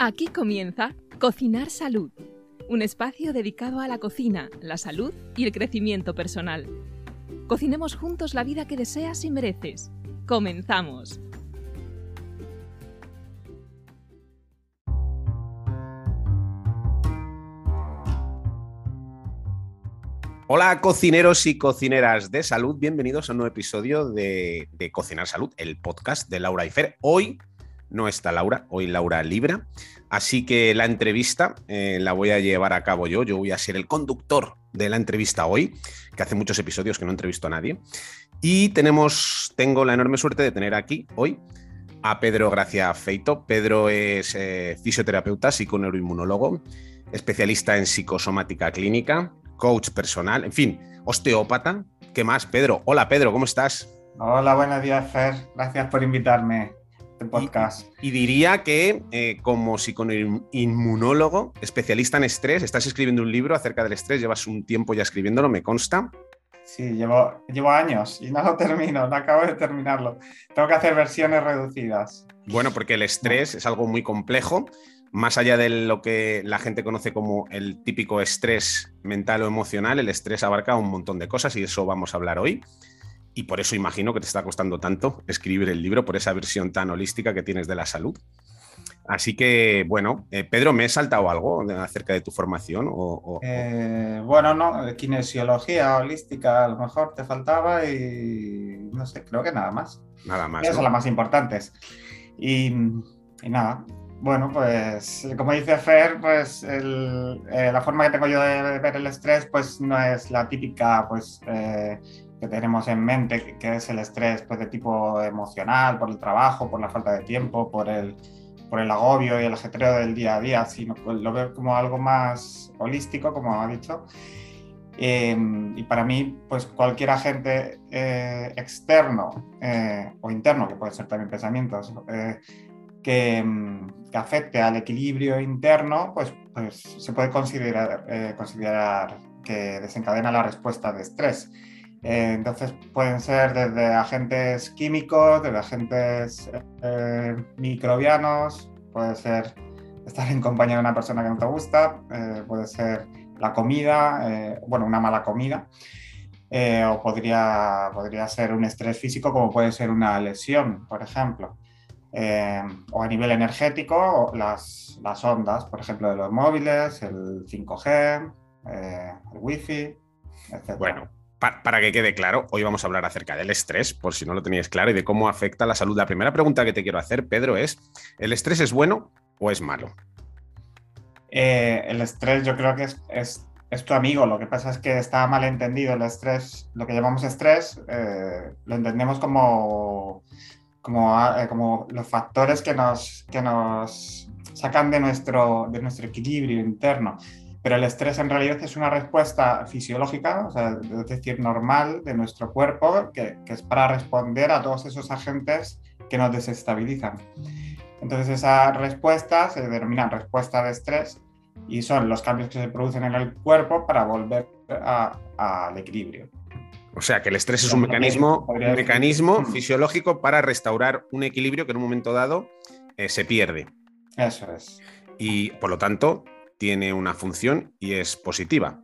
Aquí comienza Cocinar Salud, un espacio dedicado a la cocina, la salud y el crecimiento personal. Cocinemos juntos la vida que deseas y mereces. Comenzamos. Hola cocineros y cocineras de salud, bienvenidos a un nuevo episodio de, Cocinar Salud, el podcast de Laura y Fer. Hoy no está Laura, hoy Laura Libra. Así que la entrevista eh, la voy a llevar a cabo yo. Yo voy a ser el conductor de la entrevista hoy, que hace muchos episodios que no entrevisto a nadie. Y tenemos, tengo la enorme suerte de tener aquí hoy a Pedro Gracia Feito. Pedro es eh, fisioterapeuta, psiconeuroinmunólogo, especialista en psicosomática clínica, coach personal, en fin, osteópata. ¿Qué más, Pedro? Hola, Pedro, ¿cómo estás? Hola, buenos días, Fer. Gracias por invitarme podcast. Y, diría que eh, como psicoinmunólogo, especialista en estrés, estás escribiendo un libro acerca del estrés, llevas un tiempo ya escribiéndolo, me consta. Sí, llevo, llevo años y no lo termino, no acabo de terminarlo. Tengo que hacer versiones reducidas. Bueno, porque el estrés es algo muy complejo. Más allá de lo que la gente conoce como el típico estrés mental o emocional, el estrés abarca un montón de cosas y eso vamos a hablar hoy y por eso imagino que te está costando tanto escribir el libro, por esa versión tan holística que tienes de la salud. Así que, bueno, eh, Pedro, ¿me he saltado algo acerca de tu formación? O, eh, bueno, no, kinesiología holística a lo mejor te faltaba y no sé, creo que nada más. Nada más. Esas son las más importantes. Y, nada, bueno, pues como dice Fer, pues eh, la forma que tengo yo de ver el estrés pues no es la típica pues que tenemos en mente, que, es el estrés pues, de tipo emocional, por el trabajo, por la falta de tiempo, por el, por el agobio y el ajetreo del día a día, sino pues, lo veo como algo más holístico, como ha dicho. Em, y para mí, pues cualquier agente eh, externo eh, o interno, que puede ser también pensamientos, eh, que, em, que, afecte al equilibrio interno, pues, pues se puede considerar, considerar que desencadena la respuesta de estrés. Eh, entonces pueden ser desde agentes químicos, desde agentes eh, microbianos, puede ser estar en compañía de una persona que no te gusta, eh, puede ser la comida, bueno, una mala comida, o podría, podría ser un estrés físico como puede ser una lesión, por ejemplo. o a nivel energético, las, ondas, por ejemplo, de los móviles, el 5G, el Wi-Fi, etc. Bueno, para que quede claro, hoy vamos a hablar acerca del estrés, por si no lo teníais claro, y de cómo afecta la salud. La primera pregunta que te quiero hacer, Pedro, es, ¿el estrés es bueno o es malo? Eh, el estrés yo creo que es, es, tu amigo, lo que pasa es que está mal entendido el estrés, lo que llamamos estrés, eh, lo entendemos como, como, ah, eh, como, los factores que nos, que nos sacan de nuestro, de nuestro equilibrio interno. Pero el estrés en realidad es una respuesta fisiológica, es decir, normal de nuestro cuerpo, que, es para responder a todos esos agentes que nos desestabilizan. Entonces esa respuesta se denomina respuesta de estrés y son los cambios que se producen en el cuerpo para volver al equilibrio. O sea que el estrés es un mecanismo, un mecanismo fisiológico para restaurar un equilibrio que en un momento dado eh, se pierde. Eso es. Y por lo tanto, tiene una función y es positiva.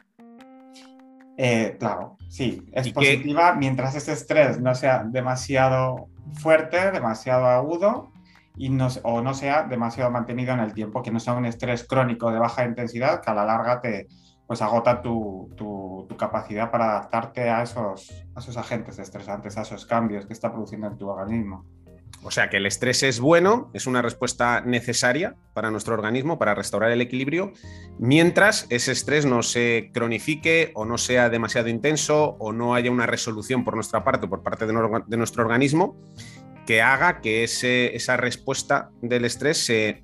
Eh, claro, sí, es positiva mientras ese estrés no sea demasiado fuerte, demasiado agudo y no, o no sea demasiado mantenido en el tiempo, que no sea un estrés crónico de baja intensidad que a la larga te pues agota tu, tu, capacidad para adaptarte a esos, a esos agentes estresantes, a esos cambios que está produciendo en tu organismo. O sea que el estrés es bueno, es una respuesta necesaria para nuestro organismo para restaurar el equilibrio, mientras ese estrés no se cronifique o no sea demasiado intenso o no haya una resolución por nuestra parte o por parte de, nuestro organismo que haga que esa respuesta del estrés se,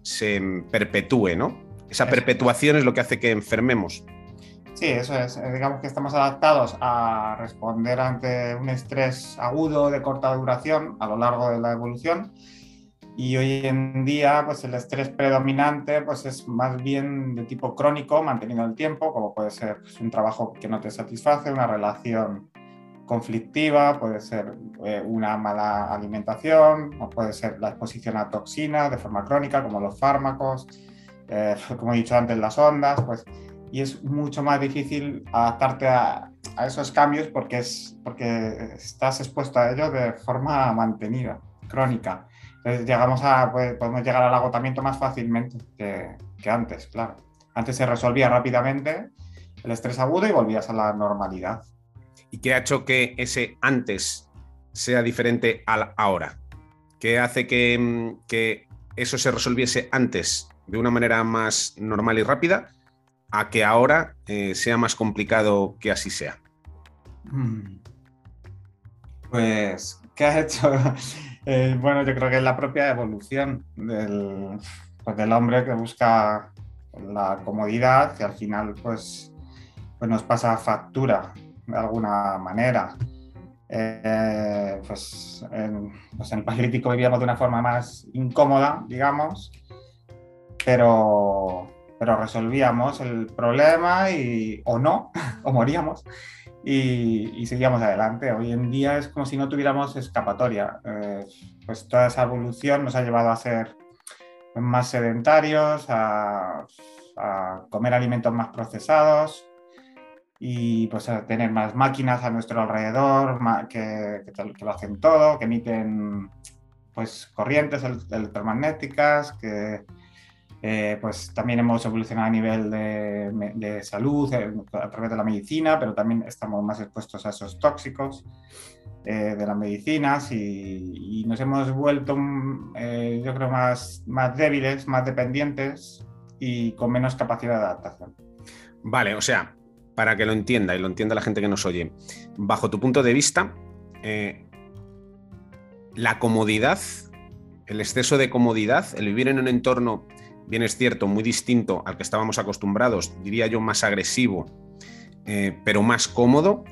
perpetúe, ¿no? Esa perpetuación es lo que hace que enfermemos. Sí, eso es. Eh, digamos que estamos adaptados a responder ante un estrés agudo de corta duración a lo largo de la evolución. Y hoy en día, pues el estrés predominante pues es más bien de tipo crónico, mantenido el tiempo, como puede ser pues, un trabajo que no te satisface, una relación conflictiva, puede ser eh, una mala alimentación, o puede ser la exposición a toxinas de forma crónica, como los fármacos, eh, como he dicho antes, las ondas, pues, y es mucho más difícil adaptarte a, esos cambios porque, es, porque estás expuesto a ellos de forma mantenida, crónica. Entonces llegamos a, pues, podemos llegar al agotamiento más fácilmente que, que antes, claro. Antes se resolvía rápidamente el estrés agudo y volvías a la normalidad. ¿Y qué ha hecho que ese antes sea diferente al ahora? ¿Qué hace que, que eso se resolviese antes de una manera más normal y rápida a que ahora eh, sea más complicado que así sea? Mm. Pues, ¿qué ha hecho? Eh, bueno, yo creo que es la propia evolución del, pues, del hombre que busca la comodidad y al final pues, pues nos pasa factura de alguna manera. Eh, pues, en, pues, en el Paleolítico vivíamos de una forma más incómoda, digamos, pero, pero resolvíamos el problema y, o no, o moríamos y, seguíamos adelante. Hoy en día es como si no tuviéramos escapatoria. Eh, pues toda esa evolución nos ha llevado a ser más sedentarios, a, comer alimentos más procesados y pues a tener más máquinas a nuestro alrededor que, que, lo hacen todo, que emiten pues corrientes electromagnéticas, que eh, pues también hemos evolucionado a nivel de, salud eh, a través de la medicina, pero también estamos más expuestos a esos tóxicos eh, de las medicinas y, nos hemos vuelto, mm, yo creo, más, más débiles, más dependientes y con menos capacidad de adaptación. Vale, o sea, para que lo entienda y lo entienda la gente que nos oye, bajo tu punto de vista, la comodidad, el exceso de comodidad, el vivir en un entorno bien es cierto, muy distinto al que estábamos acostumbrados, diría yo más agresivo, eh, pero más cómodo,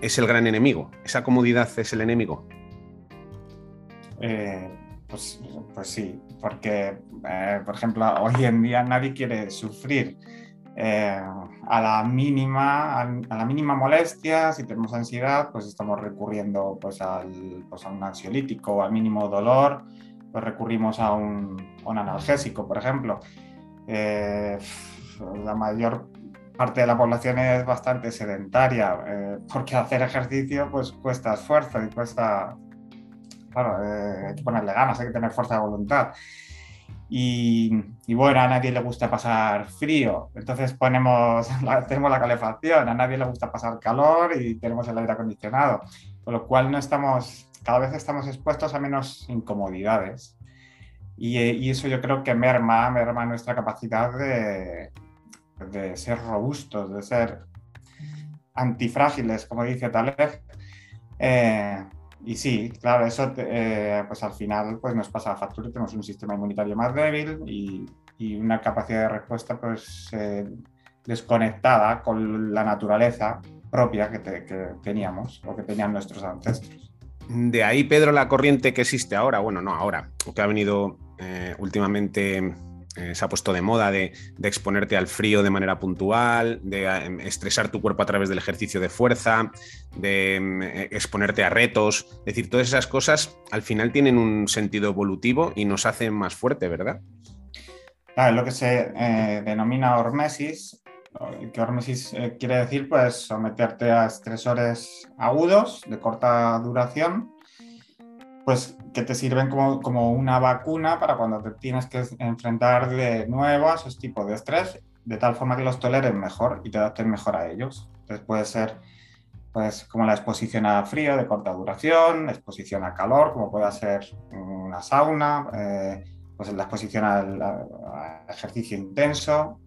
es el gran enemigo. ¿Esa comodidad es el enemigo? Eh, pues, pues, sí, porque, eh, por ejemplo, hoy en día nadie quiere sufrir. a, la mínima, a, la mínima molestia, si tenemos ansiedad, pues estamos recurriendo pues, al, pues a un ansiolítico al mínimo dolor, pues recurrimos a un, analgésico, por ejemplo. Eh, la mayor parte de la población es bastante sedentaria, eh, porque hacer ejercicio pues cuesta esfuerzo y cuesta, claro, eh, hay que ponerle ganas, hay que tener fuerza de voluntad. Y, bueno, a nadie le gusta pasar frío, entonces ponemos, tenemos la calefacción, a nadie le gusta pasar calor y tenemos el aire acondicionado, con lo cual no estamos cada vez estamos expuestos a menos incomodidades. Y, eso yo creo que merma, merma nuestra capacidad de, de ser robustos, de ser antifrágiles, como dice Taleb. Eh, y sí, claro, eso eh, pues al final pues nos pasa a factura, tenemos un sistema inmunitario más débil y, y una capacidad de respuesta pues eh, desconectada con la naturaleza propia que, que teníamos o que tenían nuestros ancestros. De ahí, Pedro, la corriente que existe ahora, bueno, no ahora, que ha venido eh, últimamente, eh, se ha puesto de moda de, exponerte al frío de manera puntual, de eh, estresar tu cuerpo a través del ejercicio de fuerza, de exponerte a retos. Es decir, todas esas cosas al final tienen un sentido evolutivo y nos hacen más fuerte, ¿verdad? Claro, lo que se denomina hormesis que hormesis eh, quiere decir pues someterte a estresores agudos de corta duración, pues que te sirven como, como, una vacuna para cuando te tienes que enfrentar de nuevo a esos tipos de estrés, de tal forma que los toleres mejor y te adapten mejor a ellos. Entonces puede ser pues como la exposición a frío de corta duración, exposición a calor, como puede ser una sauna, eh, pues la exposición al ejercicio intenso,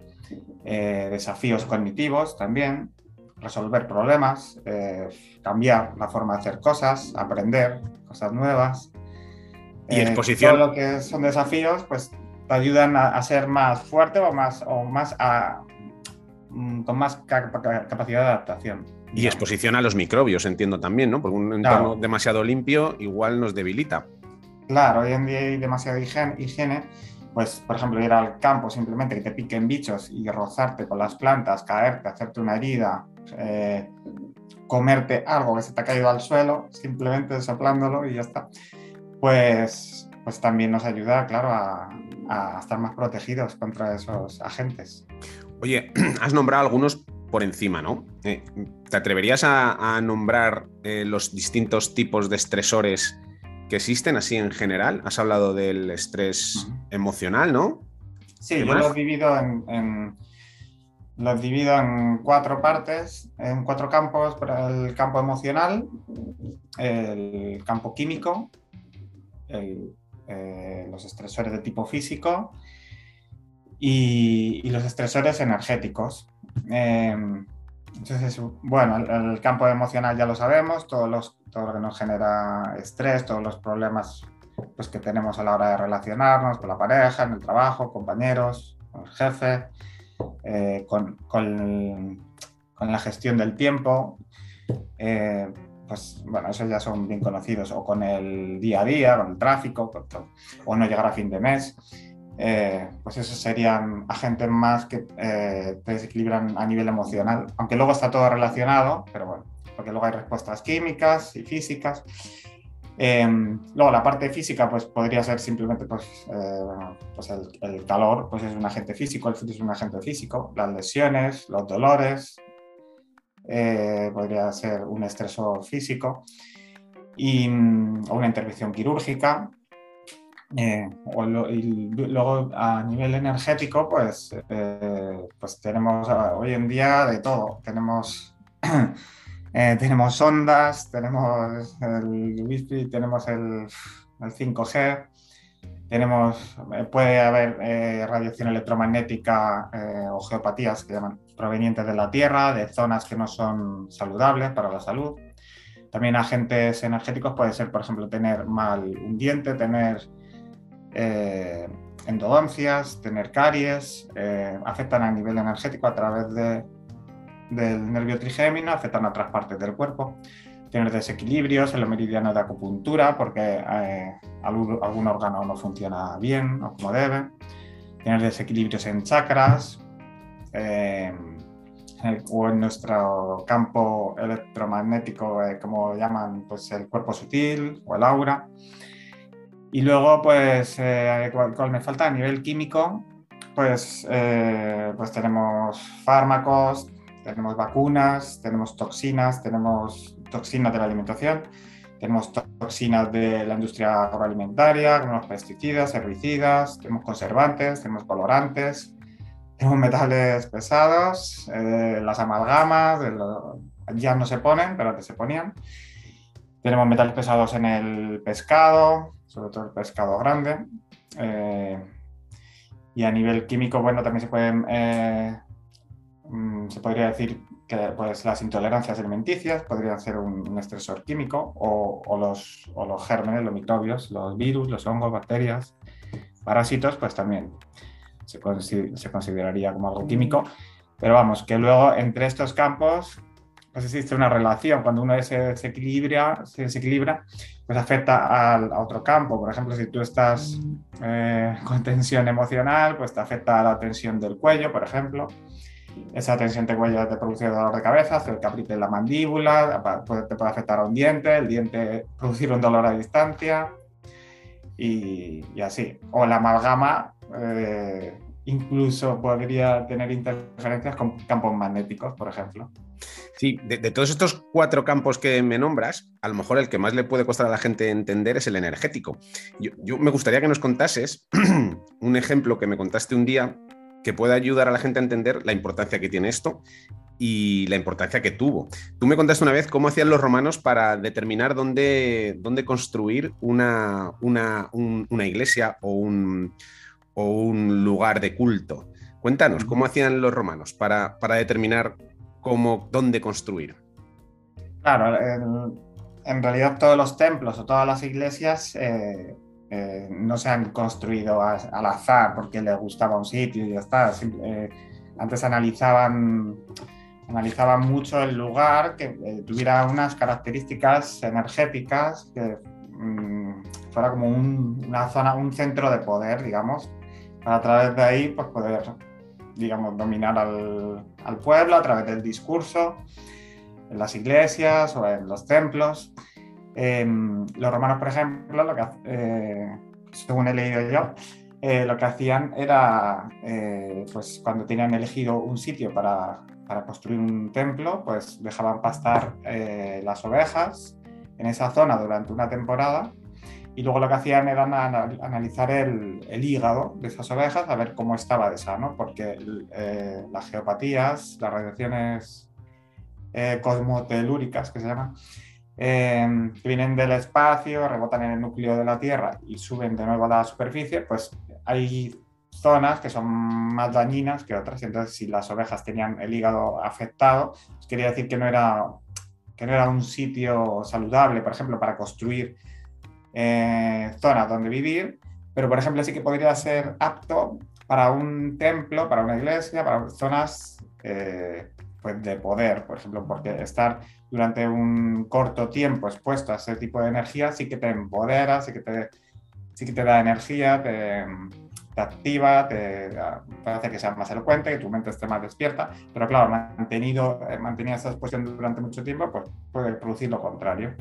eh, desafíos cognitivos también, resolver problemas, eh, cambiar la forma de hacer cosas, aprender cosas nuevas. Y eh, exposición. Todo lo que son desafíos, pues te ayudan a, ser más fuerte o más, o más mm, con más capacidad de adaptación. Y exposición a los microbios, entiendo también, ¿no? Porque un entorno demasiado limpio igual nos debilita. Claro, hoy en día hay demasiada higiene pues, por ejemplo, ir al campo simplemente que te piquen bichos y rozarte con las plantas, caerte, hacerte una herida, eh, comerte algo que se te ha caído al suelo, simplemente soplándolo y ya está. Pues, pues también nos ayuda, claro, a, estar más protegidos contra esos agentes. Oye, has nombrado algunos por encima, ¿no? Eh, ¿Te atreverías a, nombrar eh, los distintos tipos de estresores que existen así en general? Has hablado del estrés emocional, ¿no? Sí, yo lo he dividido en, lo divido en cuatro partes, en cuatro campos, el campo emocional, el campo químico, eh, los estresores de tipo físico y, los estresores energéticos. Em, entonces, bueno, el, campo emocional ya lo sabemos, todo, los, todo lo que nos genera estrés, todos los problemas pues, que tenemos a la hora de relacionarnos con la pareja, en el trabajo, compañeros, con el jefe, eh, con, con, la gestión del tiempo. Eh, pues bueno, esos ya son bien conocidos, o con el día a día, con el tráfico, o no llegar a fin de mes. Eh, pues esos serían agentes más que te desequilibran a nivel emocional, aunque luego está todo relacionado, pero bueno, porque luego hay respuestas químicas y físicas. Em, luego la parte física pues podría ser simplemente pues, eh, pues el, calor pues es un agente físico, el frío es un agente físico, las lesiones, los dolores, eh, podría ser un estresor físico y, mm, o una intervención quirúrgica. Eh, y luego a nivel energético pues, pues tenemos hoy en día de todo, tenemos Eh, tenemos ondas, tenemos el Wi-Fi, tenemos el, 5G, tenemos, eh, puede haber eh, radiación electromagnética o geopatías que llaman provenientes de la Tierra, de zonas que no son saludables para la salud. También agentes energéticos puede ser, por ejemplo, tener mal un diente, tener endodoncias, tener caries, afectan a nivel energético a través de del nervio trigémino afectan a otras partes del cuerpo. Tener desequilibrios en los meridianos de acupuntura porque eh, algún, órgano no funciona bien o como debe. Tener desequilibrios en chakras eh, o en nuestro campo electromagnético, eh, como llaman, pues el cuerpo sutil o el aura. Y luego, pues, cuál me falta a nivel químico, pues, pues tenemos fármacos, tenemos vacunas, tenemos toxinas, tenemos toxinas de la alimentación, tenemos toxinas de la industria agroalimentaria, tenemos pesticidas, herbicidas, tenemos conservantes, tenemos colorantes, tenemos metales pesados, eh, las amalgamas, ya no se ponen, pero antes se ponían. Tenemos metales pesados en el pescado, sobre todo el pescado grande. Eh, y a nivel químico, bueno, también se pueden eh, Mm, se podría decir que pues, las intolerancias alimenticias podrían ser un, estresor químico o, los, los, gérmenes, los microbios, los virus, los hongos, bacterias, parásitos, pues también se, consideraría como algo químico. Pero vamos, que luego entre estos campos pues existe una relación. Cuando uno se desequilibra, se desequilibra pues afecta a otro campo. Por ejemplo, si tú estás eh, con tensión emocional, pues te afecta a la tensión del cuello, por ejemplo esa tensión de cuello te produce dolor de cabeza, hace que apriete la mandíbula, te puede afectar a un diente, el diente producir un dolor a distancia y, así. O la amalgama eh, incluso podría tener interferencias con campos magnéticos, por ejemplo. Sí, de, todos estos cuatro campos que me nombras, a lo mejor el que más le puede costar a la gente entender es el energético. yo me gustaría que nos contases un ejemplo que me contaste un día que pueda ayudar a la gente a entender la importancia que tiene esto y la importancia que tuvo. Tú me contaste una vez cómo hacían los romanos para determinar dónde, dónde construir una, una, iglesia o un, o un, lugar de culto. Cuéntanos, ¿cómo hacían los romanos para, determinar cómo, dónde construir? Claro, en, realidad todos los templos o todas las iglesias eh, eh, no se han construido al azar porque les gustaba un sitio y ya está. Eh, antes analizaban, analizaban mucho el lugar, que tuviera unas características energéticas, que mm, fuera como una zona, un centro de poder, digamos, para a través de ahí pues, poder, digamos, dominar al, pueblo a través del discurso en las iglesias o en los templos. Em, los romanos, por ejemplo, eh, según he leído yo, eh, lo que hacían era, eh, pues cuando tenían elegido un sitio para, para construir un templo, pues dejaban pastar las ovejas en esa zona durante una temporada y luego lo que hacían era analizar el, el, hígado de esas ovejas a ver cómo estaba de sano, porque las geopatías, las radiaciones cosmotelúricas que se llaman, eh, vienen del espacio, rebotan en el núcleo de la Tierra y suben de nuevo a la superficie, pues hay zonas que son más dañinas que otras. Entonces, si las ovejas tenían el hígado afectado, pues quería decir que no era, que no era un sitio saludable, por ejemplo, para construir eh, zonas donde vivir, pero por ejemplo sí que podría ser apto para un templo, para una iglesia, para zonas eh, pues de poder, por ejemplo, porque estar durante un corto tiempo expuesto a ese tipo de energía sí que te empodera, sí que te, sí que te da energía, te, activa, te, hace que seas más elocuente, que tu mente esté más despierta, pero claro, mantenido, eh, mantenida esa exposición durante mucho tiempo, pues puede producir lo contrario.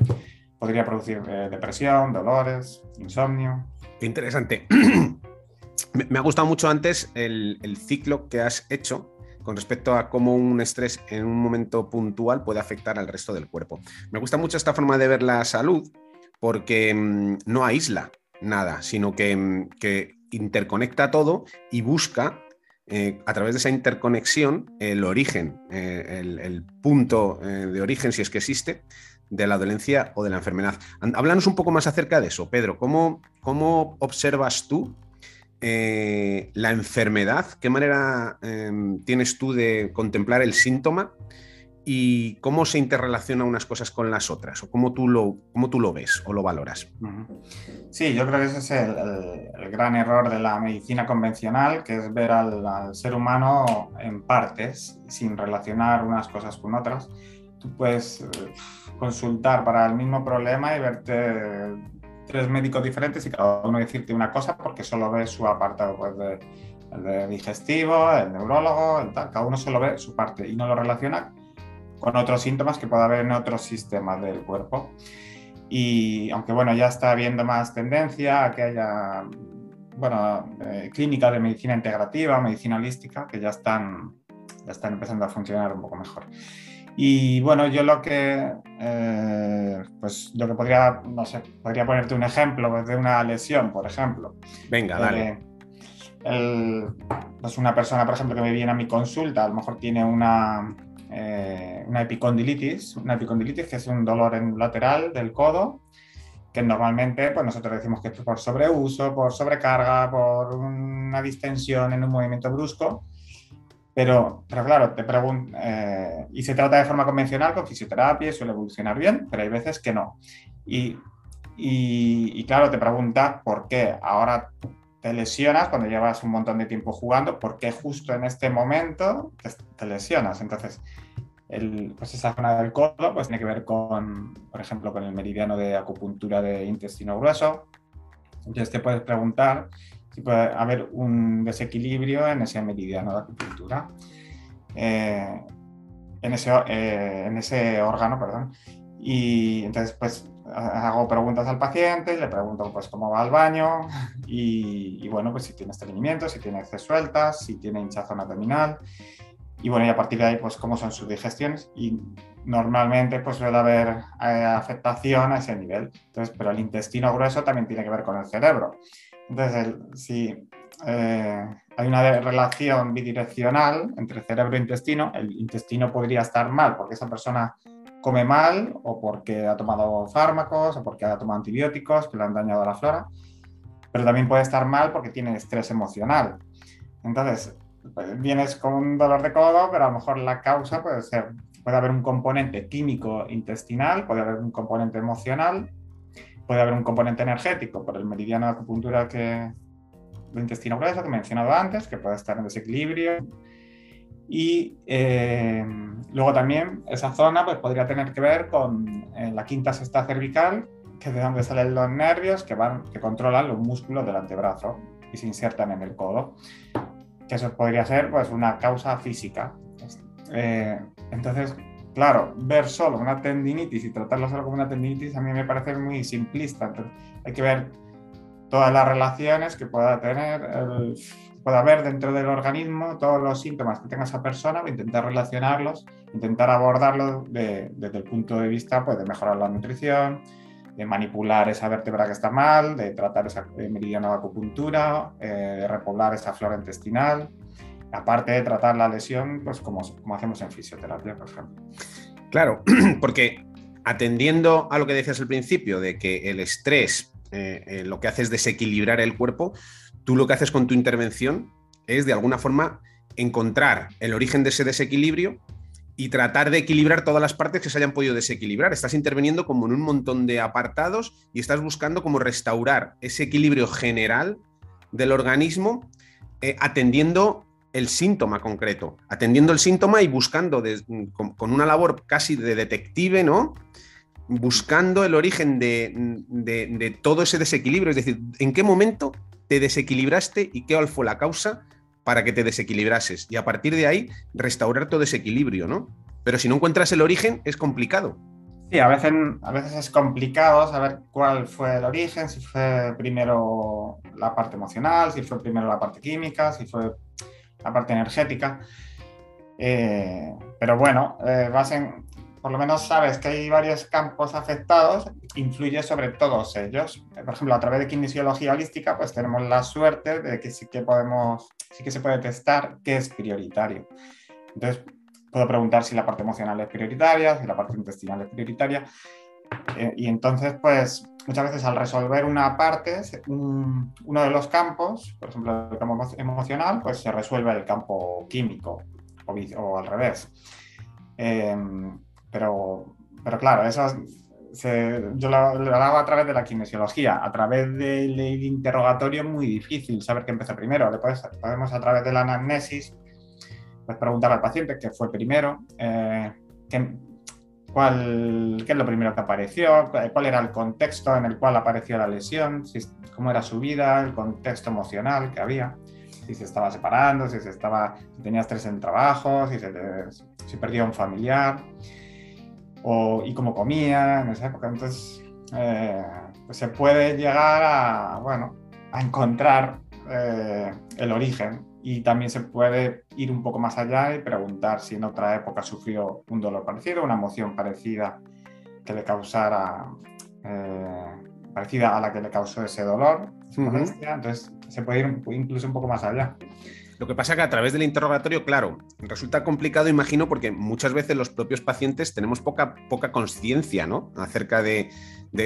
Podría producir eh, depresión, dolores, insomnio. Interesante. me, ha gustado mucho antes el, ciclo que has hecho con respecto a cómo un estrés en un momento puntual puede afectar al resto del cuerpo. Me gusta mucho esta forma de ver la salud porque mm, no aísla nada, sino que, mm, interconecta todo y busca eh, a través de esa interconexión el origen, eh, el, punto de origen, si es que existe, de la dolencia o de la enfermedad. Háblanos un poco más acerca de eso, Pedro. ¿Cómo, cómo observas tú eh, la enfermedad, ¿qué manera em, tienes tú de contemplar el síntoma y cómo se interrelaciona unas cosas con las otras? ¿O cómo tú lo, cómo tú lo ves o lo valoras? Sí, yo creo que ese es el, gran error de la medicina convencional, que es ver al, ser humano en partes, sin relacionar unas cosas con otras. Tú puedes eh, consultar para el mismo problema y verte tres médicos diferentes y cada uno decirte una cosa porque solo ve su apartado pues, de, el de digestivo, el neurólogo, el tal, cada uno solo ve su parte y no lo relaciona con otros síntomas que puede haber en otros sistemas del cuerpo. Y aunque bueno, ya está habiendo más tendencia a que haya bueno, eh, clínicas de medicina integrativa, medicina holística, que ya están, ya están empezando a funcionar un poco mejor. Y bueno, yo lo que, eh, pues lo que podría, no sé, podría ponerte un ejemplo pues, de una lesión, por ejemplo. Venga, dale. pues una persona, por ejemplo, que me viene a mi consulta, a lo mejor tiene una, eh, una epicondilitis, una epicondilitis que es un dolor en lateral del codo, que normalmente pues nosotros decimos que es por sobreuso, por sobrecarga, por una distensión en un movimiento brusco, pero, pero claro, te pregunto, eh, y se trata de forma convencional con fisioterapia y suele evolucionar bien, pero hay veces que no. Y, y, claro, te pregunta por qué ahora te lesionas cuando llevas un montón de tiempo jugando, por qué justo en este momento te, lesionas. Entonces, el, pues esa zona del codo pues tiene que ver con, por ejemplo, con el meridiano de acupuntura de intestino grueso. Entonces te puedes preguntar si puede haber un desequilibrio en ese meridiano de acupuntura, eh, en, ese, eh, en ese órgano, perdón. Y entonces, pues, hago preguntas al paciente, le pregunto, pues, cómo va al baño y, bueno, pues, si tiene estreñimiento, si tiene heces sueltas, si tiene hinchazón abdominal. Y bueno, y a partir de ahí, pues, cómo son sus digestiones. Y normalmente, pues, suele haber eh, afectación a ese nivel. Entonces, pero el intestino grueso también tiene que ver con el cerebro. Entonces, si eh, hay una relación bidireccional entre cerebro e intestino, el intestino podría estar mal porque esa persona come mal o porque ha tomado fármacos o porque ha tomado antibióticos que le han dañado a la flora, pero también puede estar mal porque tiene estrés emocional. Entonces, pues, vienes con un dolor de codo, pero a lo mejor la causa puede ser, puede haber un componente químico intestinal, puede haber un componente emocional puede haber un componente energético por el meridiano de acupuntura que, del intestino grueso que he mencionado antes, que puede estar en desequilibrio. Y eh, luego también esa zona pues, podría tener que ver con eh, la quinta sexta cervical, que es de donde salen los nervios que, van, que controlan los músculos del antebrazo y se insertan en el codo. Que eso podría ser pues, una causa física. Eh, entonces, Claro, ver solo una tendinitis y tratarlo solo como una tendinitis a mí me parece muy simplista. hay que ver todas las relaciones que pueda tener, el, pueda haber dentro del organismo, todos los síntomas que tenga esa persona, intentar relacionarlos, intentar abordarlos desde el punto de vista pues, de mejorar la nutrición, de manipular esa vértebra que está mal, de tratar esa meridiana de acupuntura, eh, de repoblar esa flora intestinal, aparte de tratar la lesión, pues como, hacemos en fisioterapia, por ejemplo. Claro, porque atendiendo a lo que decías al principio, de que el estrés eh, eh, lo que hace es desequilibrar el cuerpo, tú lo que haces con tu intervención es de alguna forma encontrar el origen de ese desequilibrio y tratar de equilibrar todas las partes que se hayan podido desequilibrar. Estás interviniendo como en un montón de apartados y estás buscando como restaurar ese equilibrio general del organismo eh, atendiendo el síntoma concreto, atendiendo el síntoma y buscando con, una labor casi de detective, ¿no? Buscando el origen de, todo ese desequilibrio, es decir, en qué momento te desequilibraste y qué fue la causa para que te desequilibrases. Y a partir de ahí, restaurar todo ese equilibrio, ¿no? Pero si no encuentras el origen, es complicado. Sí, a veces, a veces es complicado saber cuál fue el origen, si fue primero la parte emocional, si fue primero la parte química, si fue la parte energética. Eh, pero bueno, eh, por lo menos sabes que hay varios campos afectados, influye sobre todos ellos. Por ejemplo, a través de kinesiología holística, pues tenemos la suerte de que sí que podemos, sí que se puede testar qué es prioritario. Entonces, puedo preguntar si la parte emocional es prioritaria, si la parte intestinal es prioritaria. Eh, y entonces, pues muchas veces al resolver una parte, uno de los campos, por ejemplo el campo emocional, pues se resuelve el campo químico o, al revés. Em, pero, pero claro, eso yo lo, hago a través de la kinesiología, a través del, interrogatorio muy difícil saber qué empezó primero. podemos a través de la anamnesis pues, preguntar al paciente qué fue primero, eh, qué, cuál, qué es lo primero que apareció, cuál era el contexto en el cual apareció la lesión, cómo era su vida, el contexto emocional que había, si se estaba separando, si, se estaba, si tenía estrés en trabajo, si, se, si perdía un familiar, o, y cómo comía en esa época. Entonces, eh, pues se puede llegar a, bueno, a encontrar eh, el origen y también se puede ir un poco más allá y preguntar si en otra época sufrió un dolor parecido, una emoción parecida que le causara, eh, parecida a la que le causó ese dolor, Entonces se puede ir incluso un poco más allá. Lo que pasa que a través del interrogatorio, claro, resulta complicado, imagino, porque muchas veces los propios pacientes tenemos poca, poca conciencia, ¿no? Acerca de,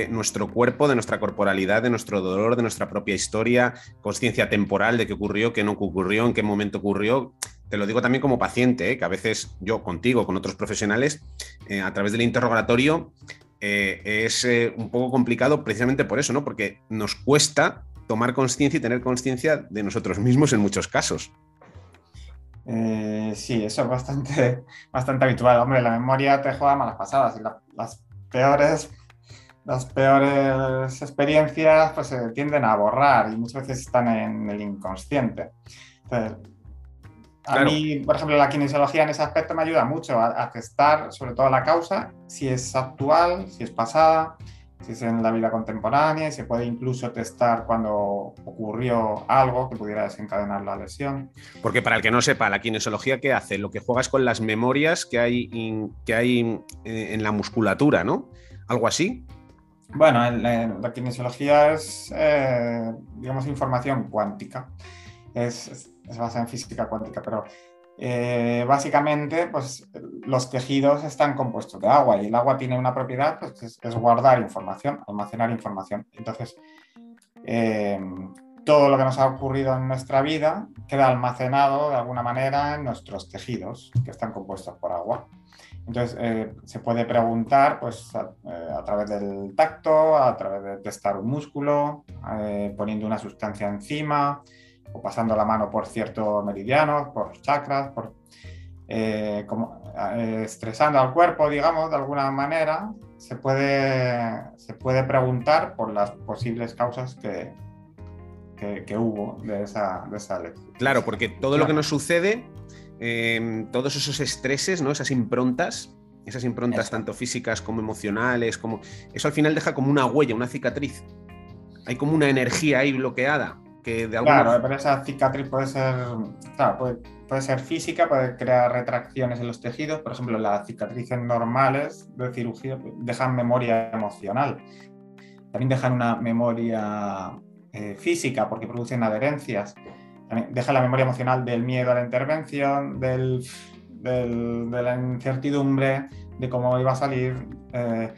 nuestro cuerpo, de nuestra corporalidad, de nuestro dolor, de nuestra propia historia, conciencia temporal de qué ocurrió, qué no ocurrió, en qué momento ocurrió. Te lo digo también como paciente, ¿eh? que a veces yo contigo, con otros profesionales, eh, a través del interrogatorio eh, es un poco complicado precisamente por eso, ¿no? Porque nos cuesta tomar conciencia y tener conciencia de nosotros mismos en muchos casos. Eh, sí, eso es bastante, bastante habitual. Hombre, la memoria te juega malas pasadas y las peores las peores experiencias pues se tienden a borrar y muchas veces están en el inconsciente. a mí, por ejemplo, la kinesiología en ese aspecto me ayuda mucho a, a, testar sobre todo la causa, si es actual, si es pasada, si es en la vida contemporánea y se puede incluso testar cuando ocurrió algo que pudiera desencadenar la lesión. Porque para el que no sepa, la kinesiología, ¿qué hace? Lo que juegas con las memorias que hay, que hay eh, en la musculatura, ¿no? ¿Algo así? Bueno, la, kinesiología es, eh, digamos, información cuántica. Es, es, es basada en física cuántica, pero eh, básicamente, pues los tejidos están compuestos de agua y el agua tiene una propiedad, pues, es, guardar información, almacenar información. Entonces, eh, todo lo que nos ha ocurrido en nuestra vida queda almacenado de alguna manera en nuestros tejidos que están compuestos por agua. Entonces, eh, se puede preguntar pues, a, través del tacto, a través de testar un músculo, poniendo una sustancia encima, o pasando la mano por ciertos meridianos, por chakras, por, eh, como, eh, estresando al cuerpo, digamos, de alguna manera, se puede, se puede preguntar por las posibles causas que, que, hubo de esa, de esa lectura. Claro, porque todo lo que nos sucede, eh, todos esos estreses, ¿no? esas improntas, esas improntas tanto físicas como emocionales, como eso al final deja como una huella, una cicatriz. hay como una energía ahí bloqueada. Que de alguna... Claro, pero esa cicatriz puede ser, claro, puede, puede, ser física, puede crear retracciones en los tejidos. Por ejemplo, las cicatrices normales de cirugía dejan memoria emocional. También dejan una memoria eh, física porque producen adherencias. También deja la memoria emocional del miedo a la intervención, del, del, de la incertidumbre, de cómo iba a salir. Eh,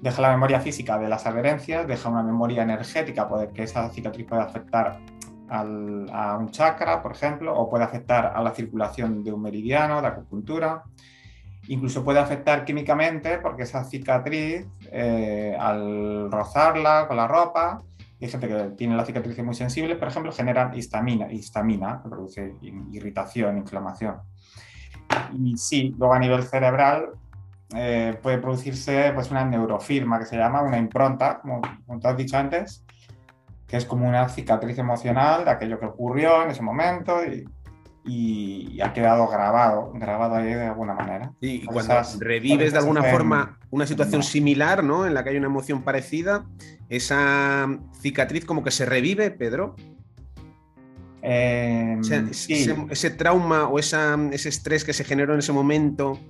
deja la memoria física de las adherencias, deja una memoria energética, puede que esa cicatriz puede afectar a un chakra, por ejemplo, o puede afectar a la circulación de un meridiano, de acupuntura. Incluso puede afectar químicamente porque esa cicatriz, eh, al rozarla con la ropa, hay gente que tiene la cicatriz muy sensible, por ejemplo, genera histamina, histamina que produce irritación, inflamación. Y sí, luego a nivel cerebral eh, puede producirse pues, una neurofirma que se llama, una impronta, como, como tú has dicho antes, que es como una cicatriz emocional de aquello que ocurrió en ese momento y, y ha quedado grabado, grabado ahí de alguna manera. Y, cuando revives de alguna forma una situación similar, ¿no? En la que hay una emoción parecida, esa cicatriz como que se revive, Pedro. Eh, ese, sí. ese, ese, trauma o esa, ese estrés que se generó en ese momento,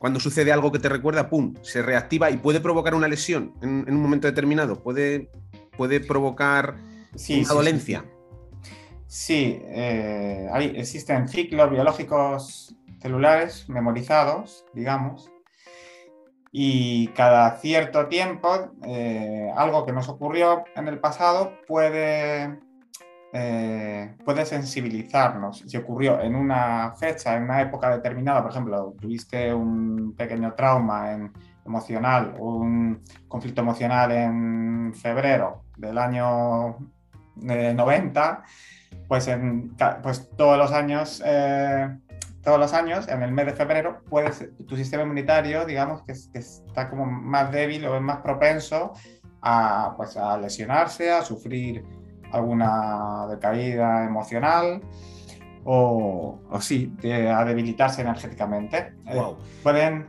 cuando sucede algo que te recuerda, ¡pum!, se reactiva y puede provocar una lesión en, en un momento determinado, puede, puede provocar sí, una sí, dolencia. Sí, eh, hay, existen ciclos biológicos celulares memorizados, digamos, y cada cierto tiempo eh, algo que nos ocurrió en el pasado puede, eh, puede sensibilizarnos. Si ocurrió en una fecha, en una época determinada, por ejemplo, tuviste un pequeño trauma emocional, un conflicto emocional en febrero del año 90, pues, en, pues todos los años... Eh, todos los años, en el mes de febrero, puedes, tu sistema inmunitario, digamos, que, está como más débil o es más propenso a, pues, a lesionarse, a sufrir alguna decaída emocional o, o sí, de, a debilitarse energéticamente. Wow. Eh, pueden,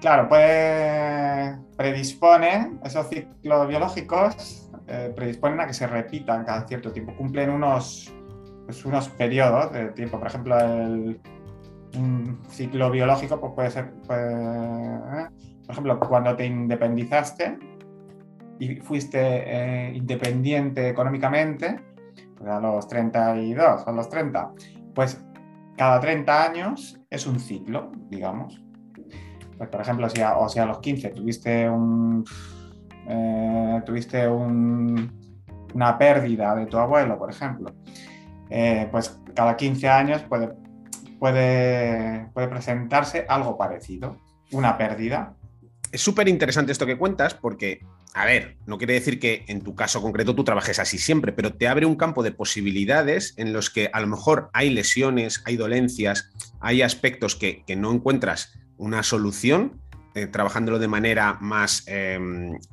claro, puede, predispone, esos ciclos biológicos eh, predisponen a que se repitan cada cierto tiempo, cumplen unos, pues, unos periodos de tiempo, por ejemplo, el un ciclo biológico pues puede ser, puede, ¿eh? por ejemplo, cuando te independizaste y fuiste eh, independiente económicamente, pues a los 32 o a los 30, pues cada 30 años es un ciclo, digamos. Pues, por ejemplo, si a, o si a los 15 tuviste un, eh, tuviste un, una pérdida de tu abuelo, por ejemplo, eh, pues cada 15 años puede puede, puede presentarse algo parecido, una pérdida. Es súper interesante esto que cuentas porque, a ver, no quiere decir que en tu caso concreto tú trabajes así siempre, pero te abre un campo de posibilidades en los que a lo mejor hay lesiones, hay dolencias, hay aspectos que, que no encuentras una solución eh, trabajándolo de manera más eh,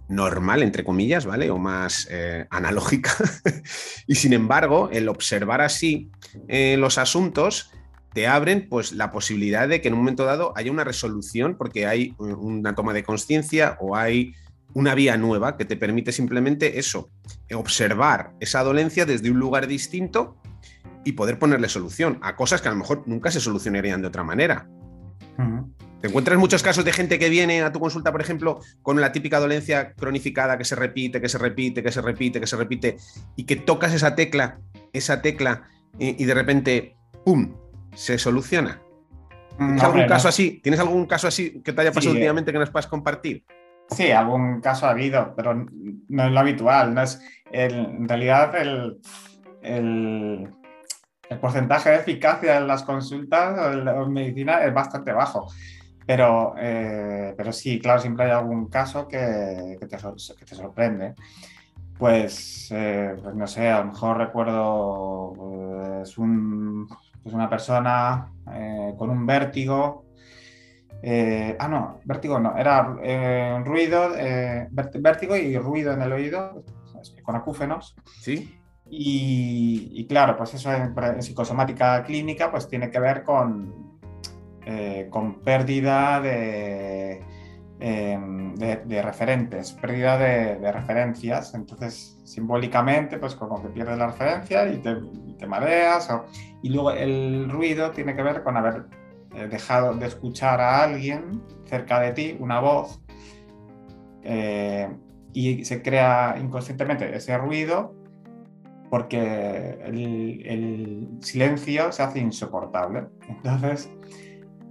normal, entre comillas, ¿vale? O más eh, analógica. y sin embargo, el observar así eh, los asuntos te abren pues la posibilidad de que en un momento dado haya una resolución porque hay una toma de conciencia o hay una vía nueva que te permite simplemente eso, observar esa dolencia desde un lugar distinto y poder ponerle solución a cosas que a lo mejor nunca se solucionarían de otra manera. Uh -huh. ¿Te encuentras muchos casos de gente que viene a tu consulta, por ejemplo, con la típica dolencia cronificada que se repite, que se repite, que se repite, que se repite, y que tocas esa tecla, esa tecla, y, y de repente, ¡pum!, se soluciona. ¿Tienes, no, algún no. caso así? ¿Tienes algún caso así que te haya pasado sí, últimamente que nos puedas compartir? Sí, algún caso ha habido, pero no es lo habitual. No es en realidad, el, el, porcentaje de eficacia en las consultas o en, medicina es bastante bajo. Pero, eh, pero sí, claro, siempre hay algún caso que, que te, sorprende. Pues, eh, pues, no sé, a lo mejor recuerdo pues, un, pues una persona eh, con un vértigo. Eh, ah, no, vértigo no, era eh, ruido, vértigo y ruido en el oído, con acúfenos. Sí. Y, y claro, pues eso en, en, psicosomática clínica pues tiene que ver con, con pérdida de, em, de, referentes, pérdida de, referencias. Entonces, simbólicamente, pues como que pierdes la referencia y te, mareas. y luego el ruido tiene que ver con haber eh, dejado de escuchar a alguien cerca de ti, una voz, eh, y se crea inconscientemente ese ruido porque el, silencio se hace insoportable. Entonces,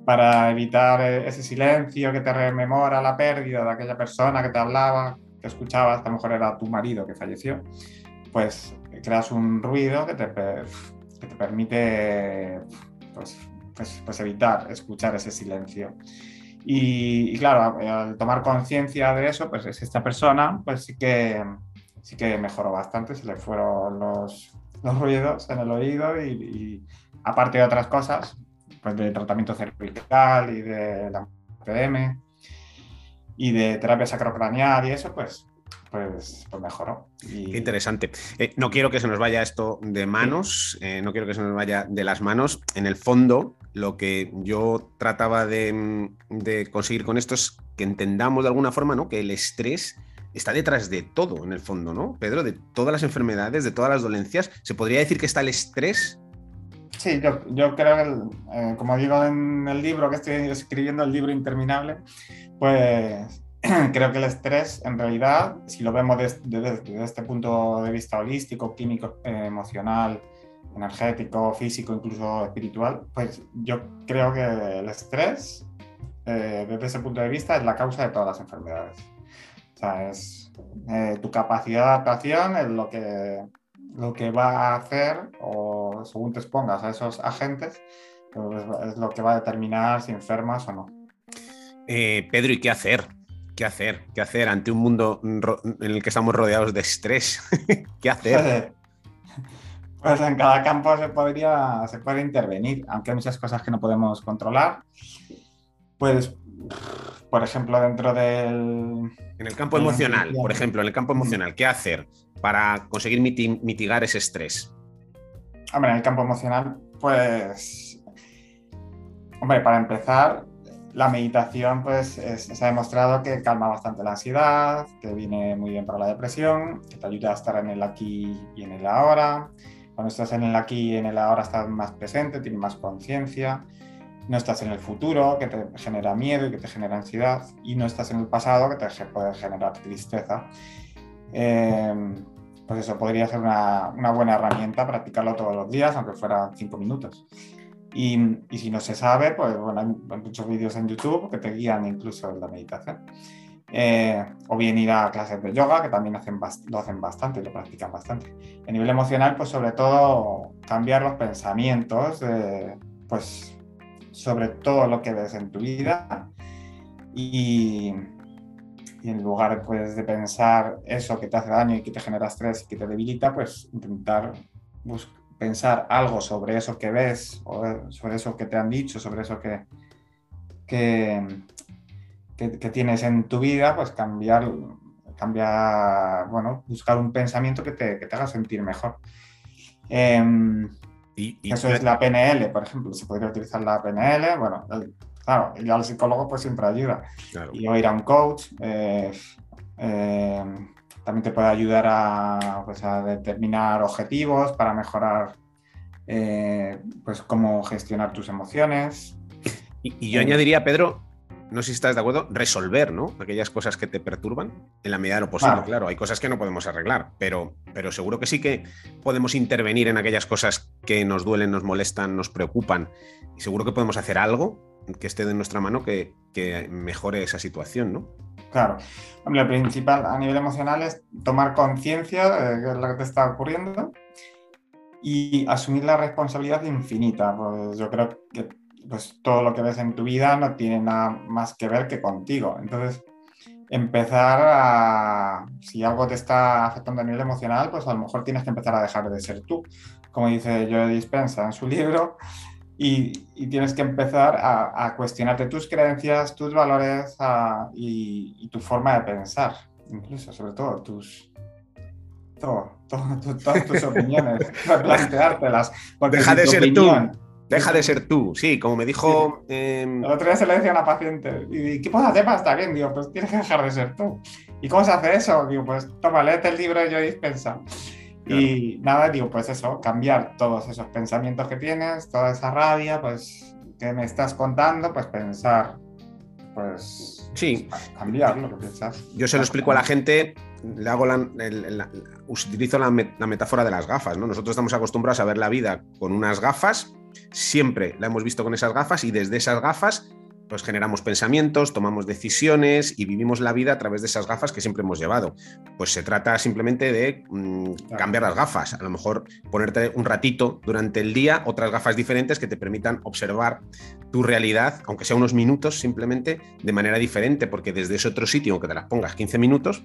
para evitar ese silencio que te rememora la pérdida de aquella persona que te hablaba, que escuchabas, que a lo mejor era tu marido que falleció, pues creas un ruido que te, que te permite pues, pues, pues, evitar escuchar ese silencio. Y, claro, al tomar conciencia de eso, pues esta persona, pues sí que sí que mejoró bastante, se le fueron los, los ruidos en el oído y, aparte de otras cosas, pues de tratamiento cervical y de la PM y de terapia sacrocraneal y eso, pues, pues, pues mejoró. Qué interesante. Eh, no quiero que se nos vaya esto de manos, eh, no quiero que se nos vaya de las manos. En el fondo, lo que yo trataba de, de conseguir con esto es que entendamos de alguna forma ¿no? que el estrés está detrás de todo, en el fondo, ¿no? Pedro, de todas las enfermedades, de todas las dolencias, ¿se podría decir que está el estrés? Sí, yo, creo que, eh, como digo en el libro que estoy escribiendo, el libro interminable, pues creo que el estrés, en realidad, si lo vemos desde, este punto de vista holístico, químico, eh, emocional, energético, físico, incluso espiritual, pues yo creo que el estrés, eh, desde ese punto de vista, es la causa de todas las enfermedades sea, es eh, tu capacidad de adaptación es lo que, lo que va a hacer, o según te expongas a esos agentes, pues, es lo que va a determinar si enfermas o no. Eh, Pedro, ¿y qué hacer? ¿Qué hacer? ¿Qué hacer ante un mundo en el que estamos rodeados de estrés? ¿Qué hacer? Pues en cada campo se, podría, se puede intervenir, aunque hay muchas cosas que no podemos controlar. Pues por ejemplo, dentro del... En el campo emocional, por ejemplo, en el campo emocional, ¿qué hacer para conseguir mitigar ese estrés? Hombre, en el campo emocional, pues... Hombre, para empezar, la meditación, pues se ha demostrado que calma bastante la ansiedad, que viene muy bien para la depresión, que te ayuda a estar en el aquí y en el ahora. Cuando estás en el aquí y en el ahora estás más presente, tienes más conciencia no estás en el futuro, que te genera miedo y que te genera ansiedad, y no estás en el pasado, que te puede generar tristeza. Em, pues eso podría ser una, buena herramienta, practicarlo todos los días, aunque fuera cinco minutos. Y, si no se sabe, pues bueno, hay muchos vídeos en YouTube que te guían incluso en la meditación. Eh, o bien ir a clases de yoga, que también lo hacen bastante y lo practican bastante. A nivel emocional, pues sobre todo cambiar los pensamientos, pues sobre todo lo que ves en tu vida y, en lugar pues, de pensar eso que te hace daño y que te genera estrés y que te debilita, pues intentar pensar algo sobre eso que ves o sobre eso que te han dicho, sobre eso que, que, tienes en tu vida, pues cambiar, cambiar, bueno, buscar un pensamiento que te, que te haga sentir mejor. Em, eso es la PNL, por ejemplo, se podría utilizar la PNL, bueno, claro, y al psicólogo pues siempre ayuda. Y o ir a un coach, eh, eh, también te puede ayudar a, pues, a determinar objetivos para mejorar eh, pues cómo gestionar tus emociones. Y, yo añadiría, Pedro, no sé si estás de acuerdo, resolver, ¿no? Aquellas cosas que te perturban en la medida de lo posible. Claro, hay cosas que no podemos arreglar, pero, pero seguro que sí que podemos intervenir en aquellas cosas que nos duelen, nos molestan, nos preocupan. Y seguro que podemos hacer algo que esté de nuestra mano que, mejore esa situación, ¿no? Claro. Lo principal a nivel emocional es tomar conciencia de lo que te está ocurriendo y asumir la responsabilidad infinita. Pues yo creo que pues todo lo que ves en tu vida no tiene nada más que ver que contigo. Entonces, empezar a, si algo te está afectando a nivel emocional, pues a lo mejor tienes que empezar a dejar de ser tú, como dice Joe Dispensa en su libro, y, tienes que empezar a, cuestionarte tus creencias, tus valores y, tu forma de pensar, incluso, sobre todo, tus... Todo, todas tus opiniones, planteártelas. Deja de ser tú Deja de ser tú, sí, como me dijo. El otro día se lo decía a una paciente. ¿Y qué puedo hacer para estar bien? Digo, pues tienes que dejar de ser tú. ¿Y cómo se hace eso? Digo, pues toma, léete el libro de Joe Dispensa. Y nada, digo, pues eso, cambiar todos esos pensamientos que tienes, toda esa rabia, pues que me estás contando, pues pensar, pues sí. cambiar lo que piensas. Yo se lo explico a la gente, le hago la, utilizo la, la, metáfora de las gafas, ¿no? Nosotros estamos acostumbrados a ver la vida con unas gafas, siempre la hemos visto con esas gafas y desde esas gafas pues generamos pensamientos, tomamos decisiones y vivimos la vida a través de esas gafas que siempre hemos llevado. Pues se trata simplemente de mm, cambiar las gafas, a lo mejor ponerte un ratito durante el día otras gafas diferentes que te permitan observar tu realidad, aunque sea unos minutos simplemente, de manera diferente, porque desde ese otro sitio, aunque te las pongas 15 minutos,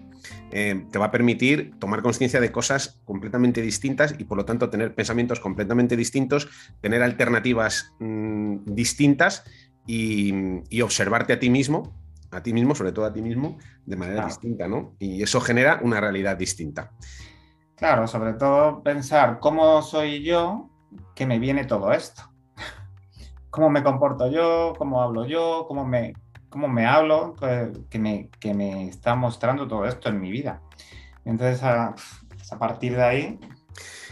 eh, te va a permitir tomar conciencia de cosas completamente distintas y por lo tanto tener pensamientos completamente distintos, tener alternativas mm, distintas y, observarte a ti mismo, a ti mismo, sobre todo a ti mismo, de manera distinta, ¿no? Y eso genera una realidad distinta. Claro, sobre todo pensar cómo soy yo que me viene todo esto. ¿Cómo me comporto yo? ¿Cómo hablo yo? ¿Cómo me, cómo me hablo? que, me, que me está mostrando todo esto en mi vida. Entonces, a, a partir de ahí,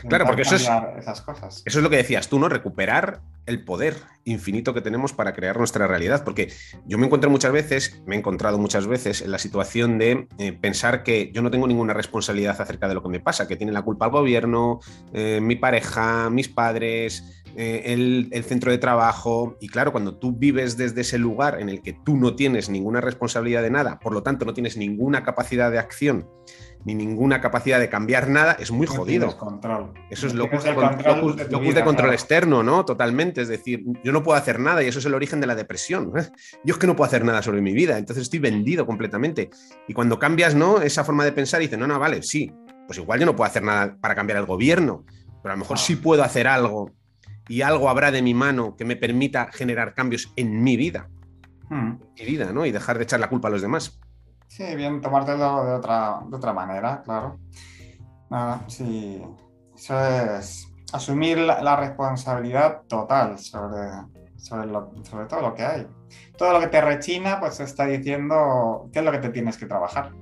Claro, porque eso es, esas cosas. eso es lo que decías tú, ¿no? Recuperar el poder infinito que tenemos para crear nuestra realidad. Porque yo me encuentro muchas veces, me he encontrado muchas veces en la situación de eh, pensar que yo no tengo ninguna responsabilidad acerca de lo que me pasa, que tiene la culpa el gobierno, eh, mi pareja, mis padres, eh, el, el, centro de trabajo. Y claro, cuando tú vives desde ese lugar en el que tú no tienes ninguna responsabilidad de nada, por lo tanto no tienes ninguna capacidad de acción ni ninguna capacidad de cambiar nada, es muy jodido. Control. Eso es lo que control de, de, control externo, ¿no? Totalmente. Es decir, yo no puedo hacer nada y eso es el origen de la depresión. Yo es que no puedo hacer nada sobre mi vida, entonces estoy vendido completamente. Y cuando cambias, ¿no? Esa forma de pensar, dices, no, no, vale, sí, pues igual yo no puedo hacer nada para cambiar el gobierno, pero a lo mejor sí puedo hacer algo y algo habrá de mi mano que me permita generar cambios en mi vida. Hmm. Mi vida, ¿no? Y dejar de echar la culpa a los demás. Sí, bien, tomártelo de otra, de otra manera, claro. Nada, sí. Eso es asumir la, responsabilidad total sobre, sobre, sobre, todo lo que hay. Todo lo que te rechina, pues está diciendo qué es lo que te tienes que trabajar.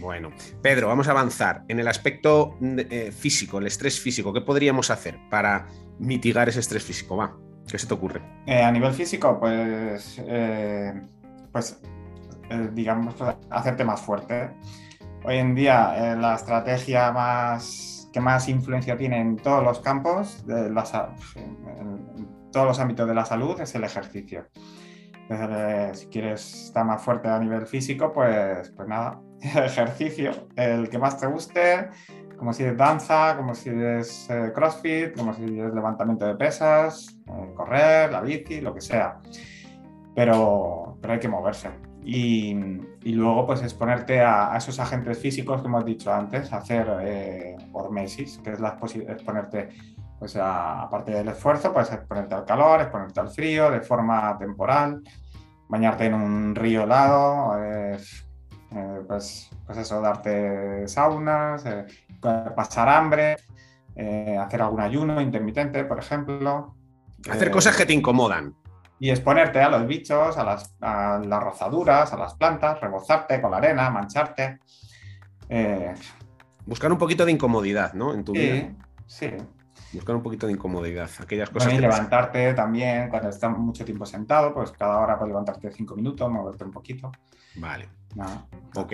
Bueno, Pedro, vamos a avanzar. En el aspecto eh, físico, el estrés físico, ¿qué podríamos hacer para mitigar ese estrés físico? Va, ¿qué se te ocurre? Eh, a nivel físico, pues, eh, pues eh, digamos, hacerte más fuerte. Hoy en día eh, la estrategia más, que más influencia tiene en todos los campos, de en, todos los ámbitos de la salud, es el ejercicio. Eh, si quieres estar más fuerte a nivel físico, pues, pues nada, ejercicio, el que más te guste, como si es danza, como si es crossfit, como si es levantamiento de pesas, correr, la bici, lo que sea. Pero, pero hay que moverse. Y, luego pues exponerte a, a, esos agentes físicos que hemos dicho antes, hacer eh, hormesis, que es la exponerte, pues aparte del esfuerzo, pues exponerte al calor, exponerte al frío de forma temporal, bañarte en un río helado, eh, pues, pues eso, darte saunas, eh, pasar hambre, eh, hacer algún ayuno intermitente, por ejemplo. Hacer cosas que te incomodan y exponerte a los bichos, a las, rozaduras, a las plantas, rebozarte con la arena, mancharte. Eh, Buscar un poquito de incomodidad, ¿no? En tu vida. Sí. Buscar un poquito de incomodidad. Aquellas cosas. Y levantarte también cuando estás mucho tiempo sentado, pues cada hora puedes levantarte cinco minutos, moverte un poquito. Vale. ok.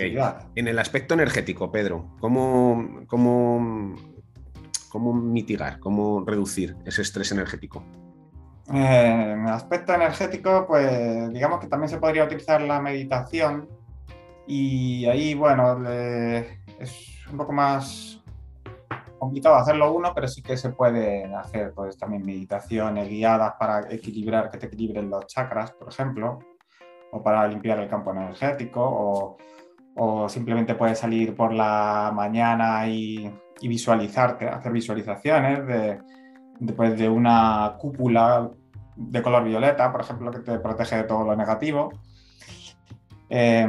En el aspecto energético, Pedro, ¿cómo, cómo, cómo mitigar, cómo reducir ese estrés energético? En el aspecto energético, pues digamos que también se podría utilizar la meditación. Y ahí, bueno, es un poco más complicado hacerlo uno, pero sí que se puede hacer pues también meditaciones guiadas para equilibrar, que te equilibren los chakras, por ejemplo, o para limpiar el campo energético, o, o simplemente puedes salir por la mañana y, y visualizarte, hacer visualizaciones de después de una cúpula de color violeta, por ejemplo, que te protege de todo lo negativo. Eh,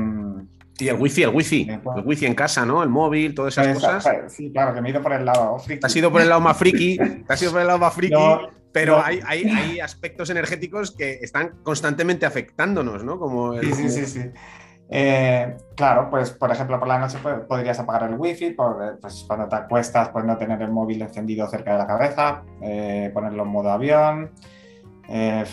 Sí, el wifi, el wifi. El wifi en casa, ¿no? El móvil, todas esas cosas. Sí, claro, que me he ido por el lado friki. Te has ido por el lado más friki. Te has ido por el lado más friki. pero hay, hay, aspectos energéticos que están constantemente afectándonos, ¿no? Como Sí, sí, sí, sí. Eh, claro, pues por ejemplo por la noche podrías apagar el wifi, por, pues cuando te acuestas pues no tener el móvil encendido cerca de la cabeza, eh, ponerlo en modo avión, eh,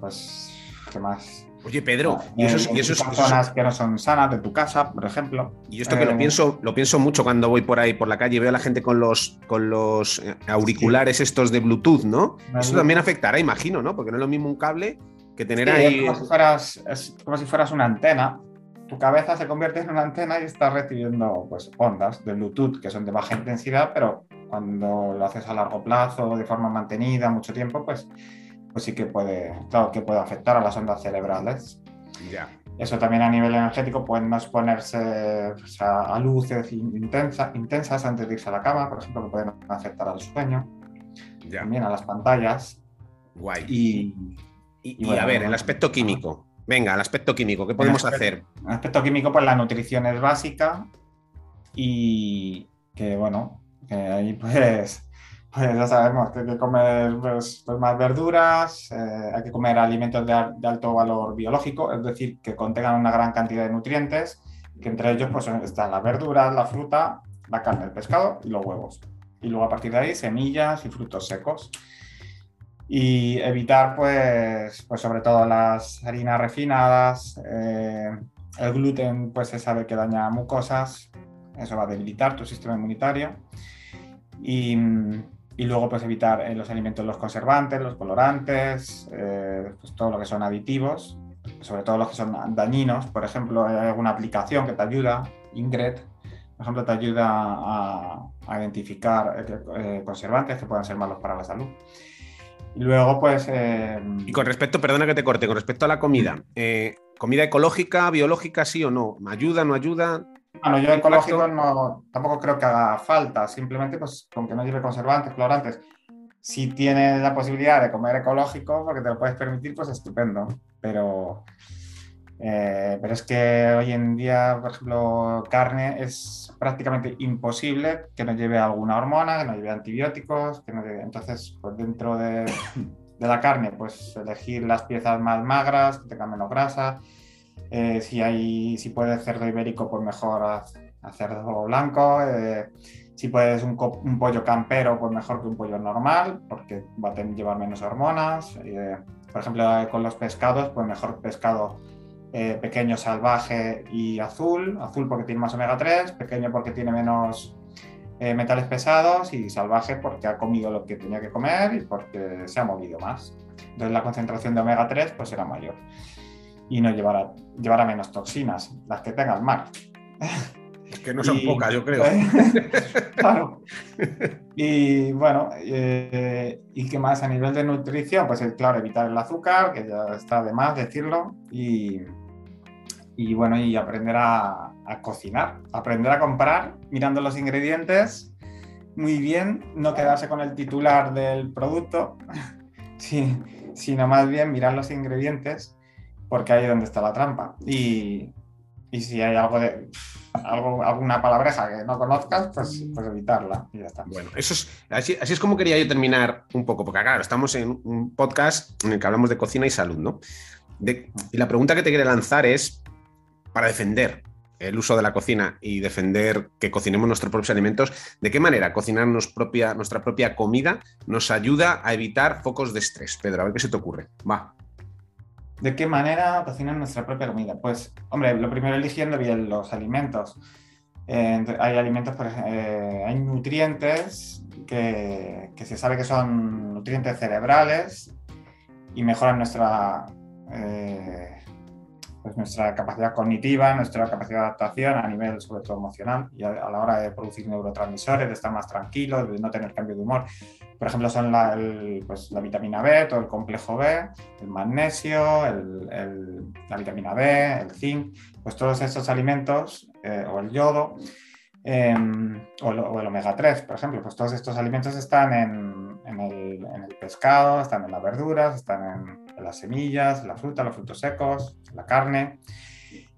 pues ¿qué más? Oye, Pedro, y eso, y personas que no son sanas de tu casa, por ejemplo. Y esto que lo pienso, lo pienso mucho cuando voy por ahí por la calle y veo a la gente con los con los auriculares estos de Bluetooth, ¿no? Eso también afectará, imagino, ¿no? Porque no es lo mismo un cable que tener ahí. Es como, si fueras, es como si fueras una antena. Tu cabeza se convierte en una antena y estás recibiendo pues, ondas de Bluetooth que son de baja intensidad, pero cuando lo haces a largo plazo, de forma mantenida, mucho tiempo, pues, pues sí que puede, claro, que puede afectar a las ondas cerebrales. Ya. Eso también a nivel energético puede no exponerse a luces intensa, intensas antes de irse a la cama, por ejemplo, que pueden afectar al sueño. Ya. También a las pantallas. Guay. Y, y, a ver, el aspecto químico. Venga, el aspecto químico, ¿qué podemos hacer? El aspecto químico, pues la nutrición es básica y que bueno, que ahí pues, pues ya sabemos que hay que comer pues, pues más verduras, eh, hay que comer alimentos de, alto valor biológico, es decir, que contengan una gran cantidad de nutrientes, que entre ellos pues están las verduras, la fruta, la carne, el pescado y los huevos. Y luego a partir de ahí semillas y frutos secos y evitar, pues, pues sobre todo las harinas refinadas, eh, el gluten, pues se sabe que daña mucosas, eso va a debilitar tu sistema inmunitario. Y, y luego, pues evitar en los alimentos los conservantes, los colorantes, eh, pues todo lo que son aditivos, sobre todo los que son dañinos. Por ejemplo, hay alguna aplicación que te ayuda, Ingrid, por ejemplo, te ayuda a, a identificar eh, conservantes que puedan ser malos para la salud. Y luego, pues... Eh, y con respecto, perdona que te corte, con respecto a la comida, eh, ¿comida ecológica, biológica, sí o no? ¿Ayuda, no ayuda? Bueno, yo ecológico no, tampoco creo que haga falta, simplemente pues con que no lleve conservantes, colorantes. Si tienes la posibilidad de comer ecológico, porque te lo puedes permitir, pues estupendo. Pero eh, pero es que hoy en día, por ejemplo, carne es prácticamente imposible que no lleve alguna hormona, que no lleve antibióticos, entonces pues dentro de, la carne, pues elegir las piezas más magras, que tengan menos grasa. Eh, si hay, si puedes cerdo ibérico, pues mejor a, cerdo blanco. Eh, si puedes un, pollo campero, pues mejor que un pollo normal, porque va a llevar menos hormonas. por ejemplo, con los pescados, pues mejor pescado eh, pequeño, salvaje y azul. Azul porque tiene más omega 3, pequeño porque tiene menos eh, metales pesados y salvaje porque ha comido lo que tenía que comer y porque se ha movido más. Entonces la concentración de omega 3 pues será mayor y no llevará, llevará menos toxinas, las que tenga el mar. Que no son pocas, yo creo. claro. Y bueno, eh, ¿y qué más a nivel de nutrición? Pues claro, evitar el azúcar, que ya está de más decirlo, y, y bueno, y aprender a, cocinar, aprender a comprar mirando los ingredientes muy bien, no quedarse con el titular del producto, sino más bien mirar los ingredientes, porque ahí es donde está la trampa. Y, y si hay algo de algo, alguna palabreja que no conozcas, pues, pues evitarla y ya está. Bueno, eso es, así, así, es como quería yo terminar un poco, porque claro, estamos en un podcast en el que hablamos de cocina y salud, ¿no? y la pregunta que te quiere lanzar es, para defender el uso de la cocina y defender que cocinemos nuestros propios alimentos, ¿de qué manera cocinar nuestra propia comida nos ayuda a evitar focos de estrés? Pedro, a ver qué se te ocurre. Va. ¿De qué manera cocinar nuestra propia comida? Pues, hombre, lo primero eligiendo bien los alimentos. Eh, hay alimentos, por eh, hay nutrientes que, que, se sabe que son nutrientes cerebrales y mejoran nuestra, eh, pues nuestra capacidad cognitiva, nuestra capacidad de adaptación a nivel sobre todo emocional y a, la hora de producir neurotransmisores, de estar más tranquilo, de no tener cambio de humor. Por ejemplo, son la, pues, vitamina B, todo el complejo B, el magnesio, la vitamina D, el zinc, pues todos estos alimentos, eh, o el yodo, em, o, el omega 3, por ejemplo, pues todos estos alimentos están en, el, en el pescado, están en las verduras, están en, las semillas, la fruta, los frutos secos, la carne.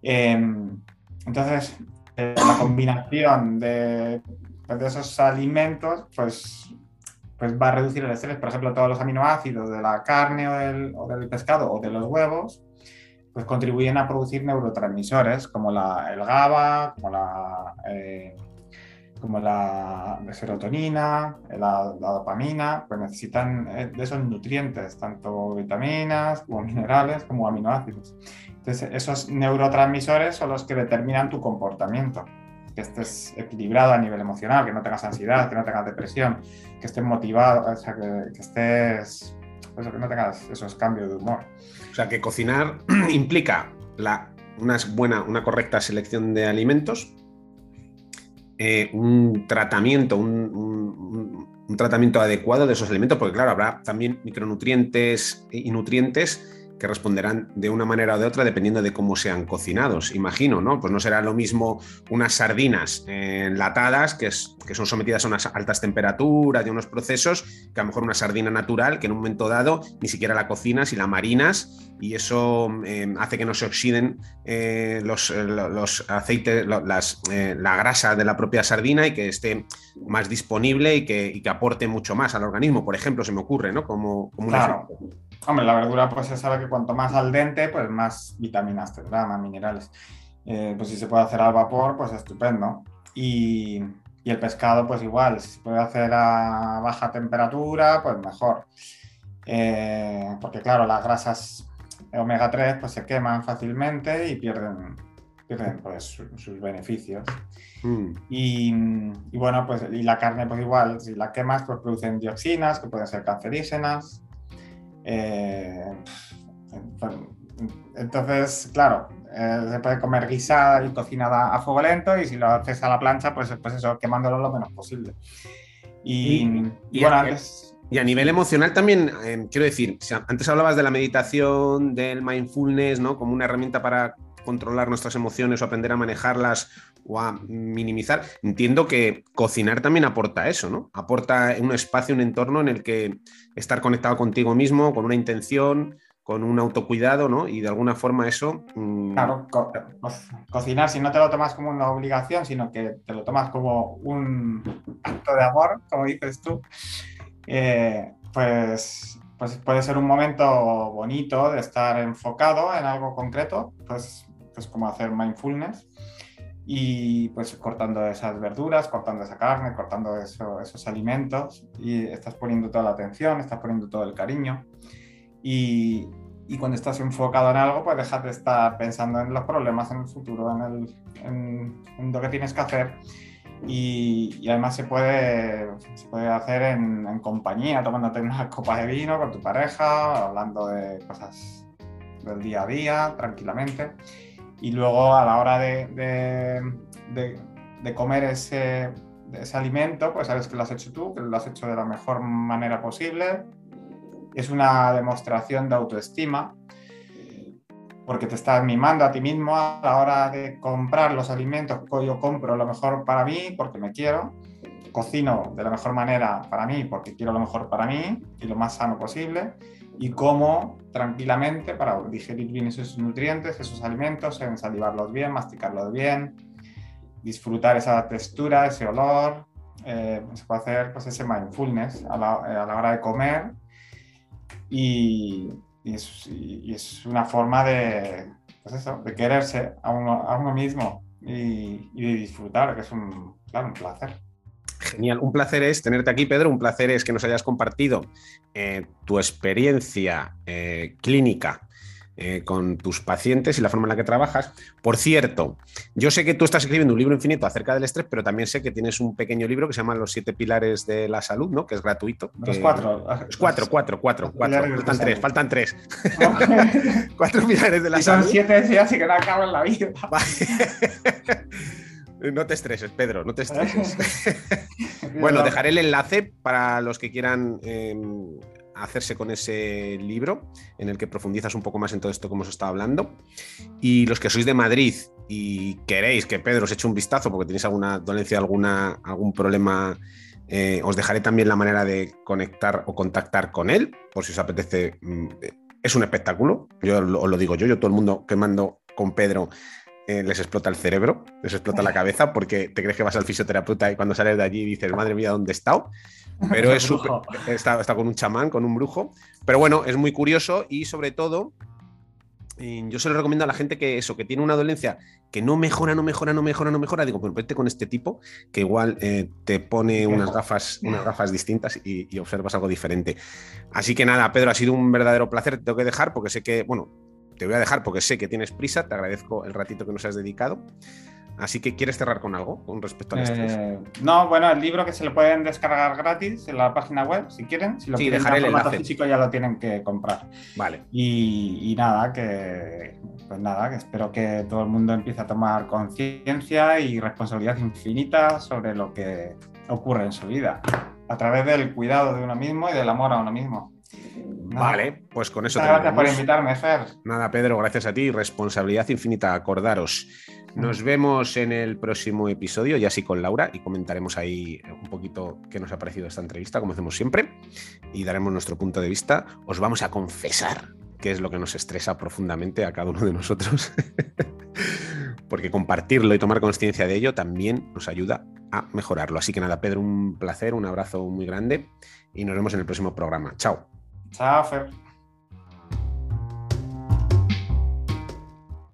Em, entonces, eh, la combinación de, pues, de, esos alimentos, pues, pues va a reducir el estrés. Por ejemplo, todos los aminoácidos de la carne o del, pescado o de los huevos, pues contribuyen a producir neurotransmisores como la, el GABA, como la, eh, como la serotonina, la, dopamina, pues necesitan eh, de esos nutrientes, tanto vitaminas como minerales como aminoácidos. Entonces, esos neurotransmisores son los que determinan tu comportamiento que estés equilibrado a nivel emocional, que no tengas ansiedad, que no tengas depresión, que estés motivado, o sea, que, estés, pues, que no tengas esos cambios de humor. O sea, que cocinar implica la, una buena, una correcta selección de alimentos, eh, un tratamiento, un, un, tratamiento adecuado de esos alimentos, porque claro, habrá también micronutrientes y nutrientes que responderán de una manera o de otra dependiendo de cómo sean cocinados, imagino, ¿no? Pues no será lo mismo unas sardinas enlatadas que, que son sometidas a unas altas temperaturas y unos procesos que a lo mejor una sardina natural que en un momento dado ni siquiera la cocinas y la marinas y eso eh, hace que no se oxiden eh, los, eh, los, aceites, las, la grasa de la propia sardina y que esté más disponible y que, y que, aporte mucho más al organismo, por ejemplo, se me ocurre, ¿no? Como, como claro. Hombre, la verdura pues se sabe que cuanto más al dente, pues más vitaminas tendrá, más minerales. Eh, pues si se puede hacer al vapor, pues estupendo. Y, y, el pescado, pues igual, si se puede hacer a baja temperatura, pues mejor. Eh, porque claro, las grasas omega 3 pues se queman fácilmente y pierden, pierden pues, sus beneficios. Mm. Y, y, bueno, pues y la carne pues igual, si la quemas pues producen dioxinas que pueden ser cancerígenas eh, entonces, claro, eh, se puede comer guisada y cocinada a fuego lento y si lo haces a la plancha, pues, pues eso, quemándolo lo menos posible. Y, bueno, a, Y a nivel emocional también, eh, quiero decir, antes hablabas de la meditación, del mindfulness, ¿no? Como una herramienta para controlar nuestras emociones o aprender a manejarlas o a minimizar. Entiendo que cocinar también aporta eso, ¿no? Aporta un espacio, un entorno en el que estar conectado contigo mismo, con una intención, con un autocuidado, ¿no? Y de alguna forma eso... Mm, claro, cocinar, si no te lo tomas como una obligación, sino que te lo tomas como un acto de amor, como dices tú, eh, pues, pues puede ser un momento bonito de estar enfocado en algo concreto, pues, pues como hacer mindfulness y pues cortando esas verduras, cortando esa carne, cortando esos alimentos y estás poniendo toda la atención, estás poniendo todo el cariño. Y, y, cuando estás enfocado en algo pues dejas de estar pensando en los problemas en el futuro, en, el, en, lo que tienes que hacer. Y, y además se puede, se puede hacer en, en, compañía, tomándote una copa de vino con tu pareja, hablando de cosas del día a día tranquilamente y luego a la hora de, de, comer ese, ese, alimento, pues sabes que lo has hecho tú, que lo has hecho de la mejor manera posible. Es una demostración de autoestima, porque te estás mimando a ti mismo a la hora de comprar los alimentos. Yo compro lo mejor para mí porque me quiero, cocino de la mejor manera para mí porque quiero lo mejor para mí y lo más sano posible y como tranquilamente para digerir bien esos nutrientes, esos alimentos, ensalivarlos bien, masticarlos bien, disfrutar esa textura, ese olor. Eh, se puede hacer pues, ese mindfulness a la, a la hora de comer y, y, es, y, es, una forma de, pues eso, de quererse a uno, a uno mismo y, de disfrutar, que es un, claro, un placer. Genial, un placer es tenerte aquí, Pedro, un placer es que nos hayas compartido eh, tu experiencia eh, clínica eh, con tus pacientes y la forma en la que trabajas. Por cierto, yo sé que tú estás escribiendo un libro infinito acerca del estrés, pero también sé que tienes un pequeño libro que se llama Los siete pilares de la salud, ¿no? Que es gratuito. Los cuatro. Los cuatro, cuatro, cuatro, cuatro. Faltan tres, faltan tres. cuatro pilares de la salud. Son siete, sí, así que no acabo en la vida. No te estreses, Pedro, no te estreses. bueno, dejaré el enlace para los que quieran em, hacerse con ese libro, en el que profundizas un poco más en todo esto que hemos estado hablando. Y los que sois de Madrid y queréis que Pedro os eche un vistazo porque tenéis alguna dolencia, alguna, algún problema, eh, os dejaré también la manera de conectar o contactar con él, por si os apetece. Mm, es un espectáculo, yo os lo digo yo, yo todo el mundo que mando con Pedro eh, les explota el cerebro, les explota la cabeza porque te crees que vas al fisioterapeuta y cuando sales de allí dices, madre mía, ¿dónde he estado? Pero es súper. Está, está con un chamán, con un brujo. Pero bueno, es muy curioso y sobre todo yo se lo recomiendo a la gente que eso, que tiene una dolencia que no mejora, no mejora, no mejora, no mejora. Digo, pues vete con este tipo que igual eh, te pone unas gafas, unas gafas distintas y, observas algo diferente. Así que nada, Pedro, ha sido un verdadero placer. Te tengo que dejar porque sé que, bueno, te voy a dejar porque sé que tienes prisa. Te agradezco el ratito que nos has dedicado. Así que, ¿quieres cerrar con algo con respecto al estrés? Eh, no, bueno, el libro que se lo pueden descargar gratis en la página web, si quieren. Si lo sí, quieren dejaré el enlace. físico ya lo tienen que comprar. Vale. Y, nada, que pues nada, que espero que todo el mundo empiece a tomar conciencia y responsabilidad infinita sobre lo que ocurre en su vida, a través del cuidado de uno mismo y del amor a uno mismo. Vale, pues con eso. Gracias por invitarme, Fer. Nada, Pedro, gracias a ti. Responsabilidad infinita, acordaros. Nos vemos en el próximo episodio, ya sí con Laura, y comentaremos ahí un poquito qué nos ha parecido esta entrevista, como hacemos siempre, y daremos nuestro punto de vista. Os vamos a confesar qué es lo que nos estresa profundamente a cada uno de nosotros, porque compartirlo y tomar conciencia de ello también nos ayuda a mejorarlo. Así que nada, Pedro, un placer, un abrazo muy grande, y nos vemos en el próximo programa. Chao. Chao, Fer.